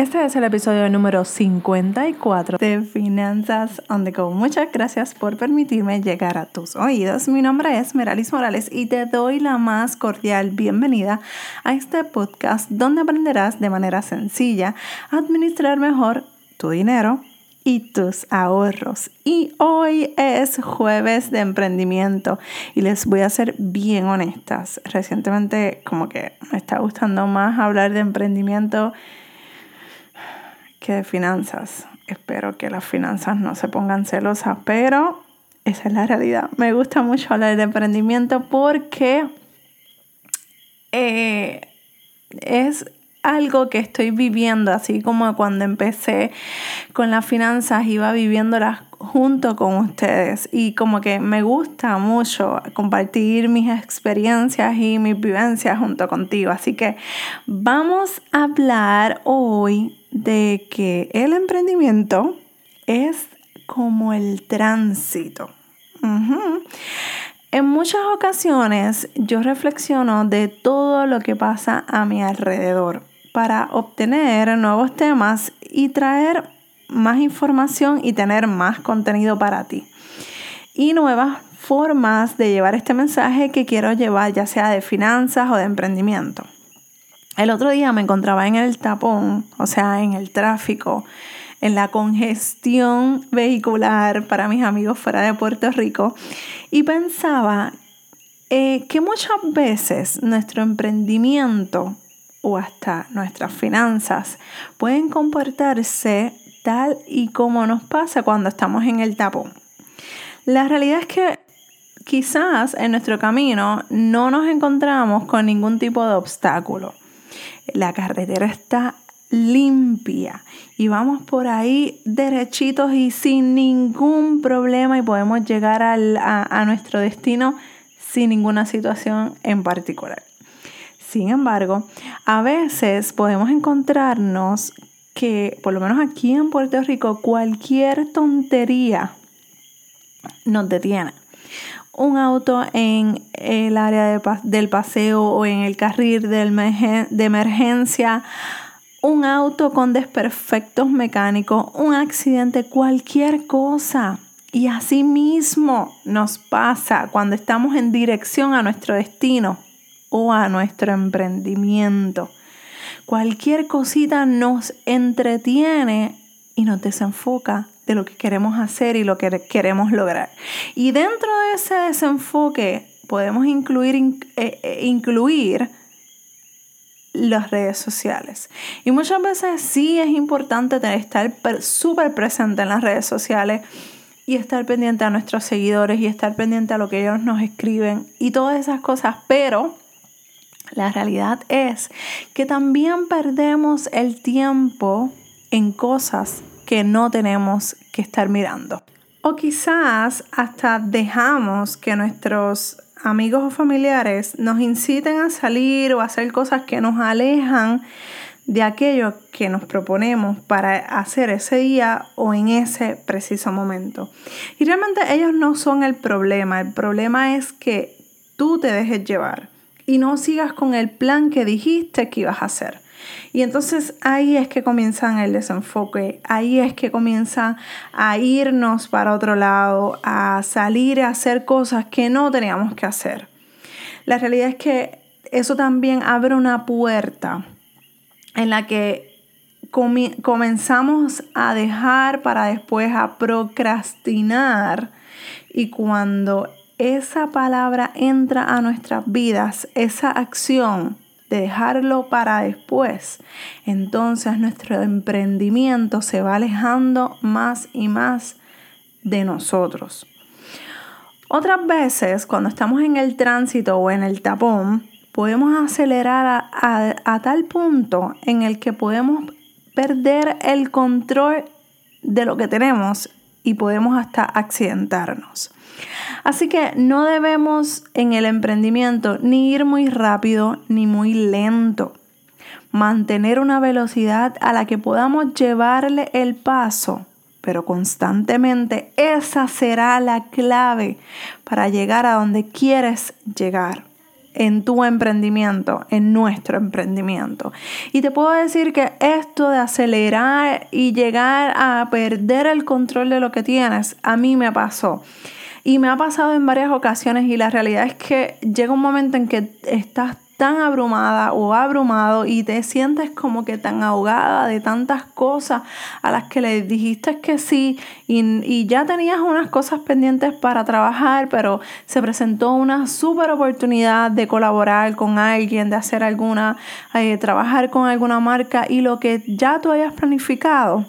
Este es el episodio número 54 de Finanzas on the Go. Muchas gracias por permitirme llegar a tus oídos. Mi nombre es Meralis Morales y te doy la más cordial bienvenida a este podcast donde aprenderás de manera sencilla a administrar mejor tu dinero y tus ahorros. Y hoy es jueves de emprendimiento y les voy a ser bien honestas. Recientemente como que me está gustando más hablar de emprendimiento que de finanzas. Espero que las finanzas no se pongan celosas, pero esa es la realidad. Me gusta mucho hablar de emprendimiento porque eh, es algo que estoy viviendo, así como cuando empecé con las finanzas, iba viviéndolas junto con ustedes y como que me gusta mucho compartir mis experiencias y mis vivencias junto contigo. Así que vamos a hablar hoy de que el emprendimiento es como el tránsito. En muchas ocasiones yo reflexiono de todo lo que pasa a mi alrededor para obtener nuevos temas y traer más información y tener más contenido para ti. Y nuevas formas de llevar este mensaje que quiero llevar, ya sea de finanzas o de emprendimiento. El otro día me encontraba en el tapón, o sea, en el tráfico, en la congestión vehicular para mis amigos fuera de Puerto Rico y pensaba eh, que muchas veces nuestro emprendimiento o hasta nuestras finanzas pueden comportarse tal y como nos pasa cuando estamos en el tapón. La realidad es que quizás en nuestro camino no nos encontramos con ningún tipo de obstáculo. La carretera está limpia y vamos por ahí derechitos y sin ningún problema y podemos llegar a, a nuestro destino sin ninguna situación en particular. Sin embargo, a veces podemos encontrarnos que, por lo menos aquí en Puerto Rico, cualquier tontería nos detiene. Un auto en el área del paseo o en el carril de emergencia, un auto con desperfectos mecánicos, un accidente, cualquier cosa. Y así mismo nos pasa cuando estamos en dirección a nuestro destino o a nuestro emprendimiento. Cualquier cosita nos entretiene y nos desenfoca lo que queremos hacer y lo que queremos lograr. Y dentro de ese desenfoque podemos incluir, eh, eh, incluir las redes sociales. Y muchas veces sí es importante estar súper presente en las redes sociales y estar pendiente a nuestros seguidores y estar pendiente a lo que ellos nos escriben y todas esas cosas, pero la realidad es que también perdemos el tiempo en cosas que no tenemos que estar mirando. O quizás hasta dejamos que nuestros amigos o familiares nos inciten a salir o a hacer cosas que nos alejan de aquello que nos proponemos para hacer ese día o en ese preciso momento. Y realmente ellos no son el problema, el problema es que tú te dejes llevar y no sigas con el plan que dijiste que ibas a hacer. Y entonces ahí es que comienzan el desenfoque, ahí es que comienza a irnos para otro lado, a salir a hacer cosas que no teníamos que hacer. La realidad es que eso también abre una puerta en la que comenzamos a dejar para después a procrastinar y cuando esa palabra entra a nuestras vidas, esa acción de dejarlo para después, entonces nuestro emprendimiento se va alejando más y más de nosotros. Otras veces, cuando estamos en el tránsito o en el tapón, podemos acelerar a, a tal punto en el que podemos perder el control de lo que tenemos y podemos hasta accidentarnos. Así que no debemos en el emprendimiento ni ir muy rápido ni muy lento. Mantener una velocidad a la que podamos llevarle el paso, pero constantemente esa será la clave para llegar a donde quieres llegar. En tu emprendimiento, en nuestro emprendimiento. Y te puedo decir que esto de acelerar y llegar a perder el control de lo que tienes, a mí me pasó. Y me ha pasado en varias ocasiones y la realidad es que llega un momento en que estás tan abrumada o abrumado y te sientes como que tan ahogada de tantas cosas a las que le dijiste que sí y, ya tenías unas cosas pendientes para trabajar, pero se presentó una súper oportunidad de colaborar con alguien, de hacer alguna, eh, trabajar con alguna marca y lo que ya tú hayas planificado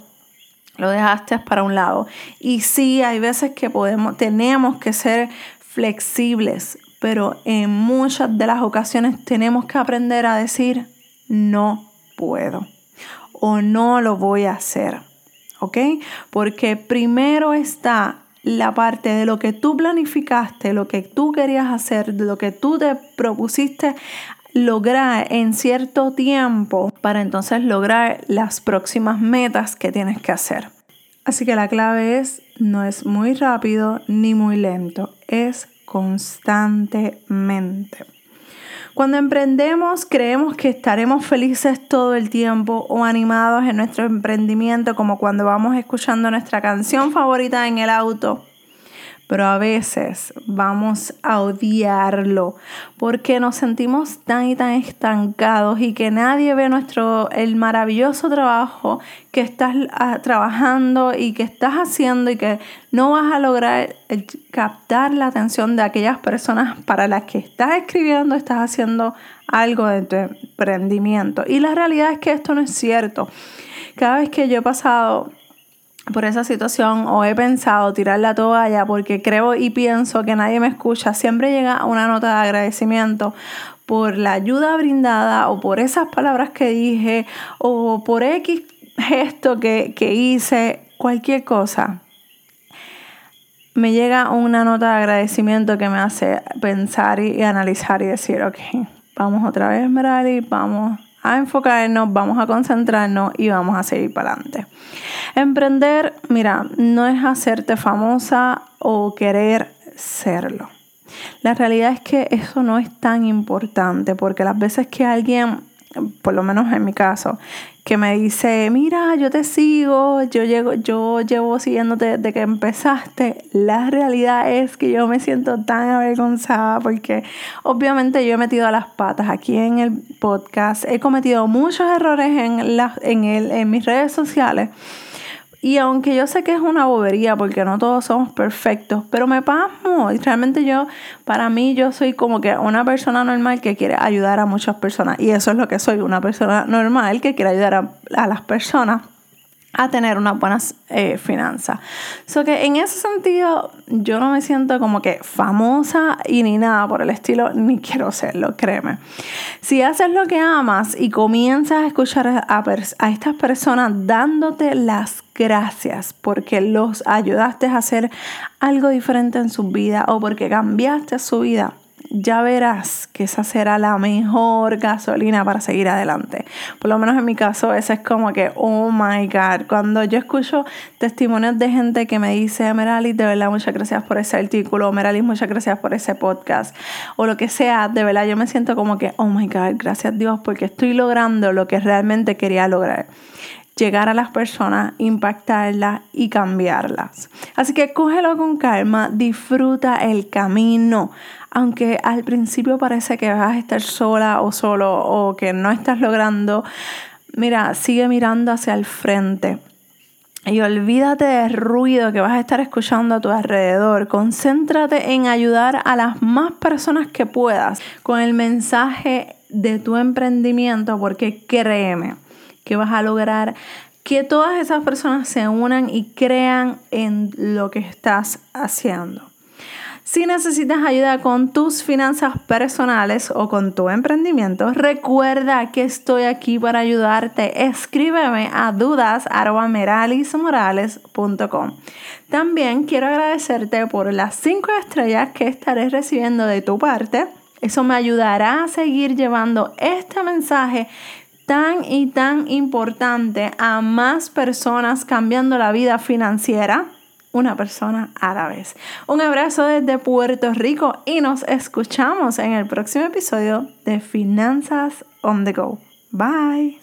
lo dejaste para un lado. Y sí, hay veces que podemos, tenemos que ser flexibles, pero en muchas de las ocasiones tenemos que aprender a decir no puedo o no lo voy a hacer. ¿Ok? Porque primero está la parte de lo que tú planificaste, lo que tú querías hacer, lo que tú te propusiste lograr en cierto tiempo para entonces lograr las próximas metas que tienes que hacer. Así que la clave es, no es muy rápido ni muy lento, es constantemente. Cuando emprendemos creemos que estaremos felices todo el tiempo o animados en nuestro emprendimiento como cuando vamos escuchando nuestra canción favorita en el auto pero a veces vamos a odiarlo porque nos sentimos tan y tan estancados y que nadie ve nuestro el maravilloso trabajo que estás ah, trabajando y que estás haciendo y que no vas a lograr captar la atención de aquellas personas para las que estás escribiendo, estás haciendo algo de tu emprendimiento. Y la realidad es que esto no es cierto. Cada vez que yo he pasado por esa situación o he pensado tirar la toalla porque creo y pienso que nadie me escucha, siempre llega una nota de agradecimiento por la ayuda brindada o por esas palabras que dije o por X gesto que, que hice, cualquier cosa. Me llega una nota de agradecimiento que me hace pensar y, analizar y decir, ok, vamos otra vez, Merali, vamos a enfocarnos, vamos a concentrarnos y vamos a seguir para adelante. Emprender, mira, no es hacerte famosa o querer serlo. La realidad es que eso no es tan importante porque las veces que alguien, por lo menos en mi caso, que me dice, mira, yo te sigo, yo, llego, yo llevo siguiéndote desde que empezaste, la realidad es que yo me siento tan avergonzada porque obviamente yo he metido las patas aquí en el podcast, he cometido muchos errores en, la, en, el, en mis redes sociales y aunque yo sé que es una bobería porque no todos somos perfectos, pero me pasmo. Y realmente yo, para mí, yo soy como que una persona normal que quiere ayudar a muchas personas. Y eso es lo que soy, una persona normal que quiere ayudar a, a las personas a tener unas buenas eh, finanzas. So que en ese sentido yo no me siento como que famosa y ni nada por el estilo, ni quiero serlo, créeme. Si haces lo que amas y comienzas a escuchar a, a estas personas dándote las gracias porque los ayudaste a hacer algo diferente en su vida o porque cambiaste su vida, ya verás que esa será la mejor gasolina para seguir adelante. Por lo menos en mi caso, ese es como que, oh my God, cuando yo escucho testimonios de gente que me dice, Meralis, de verdad, muchas gracias por ese artículo, Meralis, muchas gracias por ese podcast, o lo que sea, de verdad, yo me siento como que, oh my God, gracias Dios, porque estoy logrando lo que realmente quería lograr llegar a las personas, impactarlas y cambiarlas. Así que cógelo con calma, disfruta el camino aunque al principio parece que vas a estar sola o solo o que no estás logrando, mira, sigue mirando hacia el frente. Y olvídate del ruido que vas a estar escuchando a tu alrededor. Concéntrate en ayudar a las más personas que puedas con el mensaje de tu emprendimiento, porque créeme que vas a lograr que todas esas personas se unan y crean en lo que estás haciendo. Si necesitas ayuda con tus finanzas personales o con tu emprendimiento, recuerda que estoy aquí para ayudarte. Escríbeme a dudas.meralismorales.com. También quiero agradecerte por las 5 estrellas que estaré recibiendo de tu parte. Eso me ayudará a seguir llevando este mensaje tan y tan importante a más personas cambiando la vida financiera una persona a la vez. Un abrazo desde Puerto Rico y nos escuchamos en el próximo episodio de Finanzas on the Go. Bye.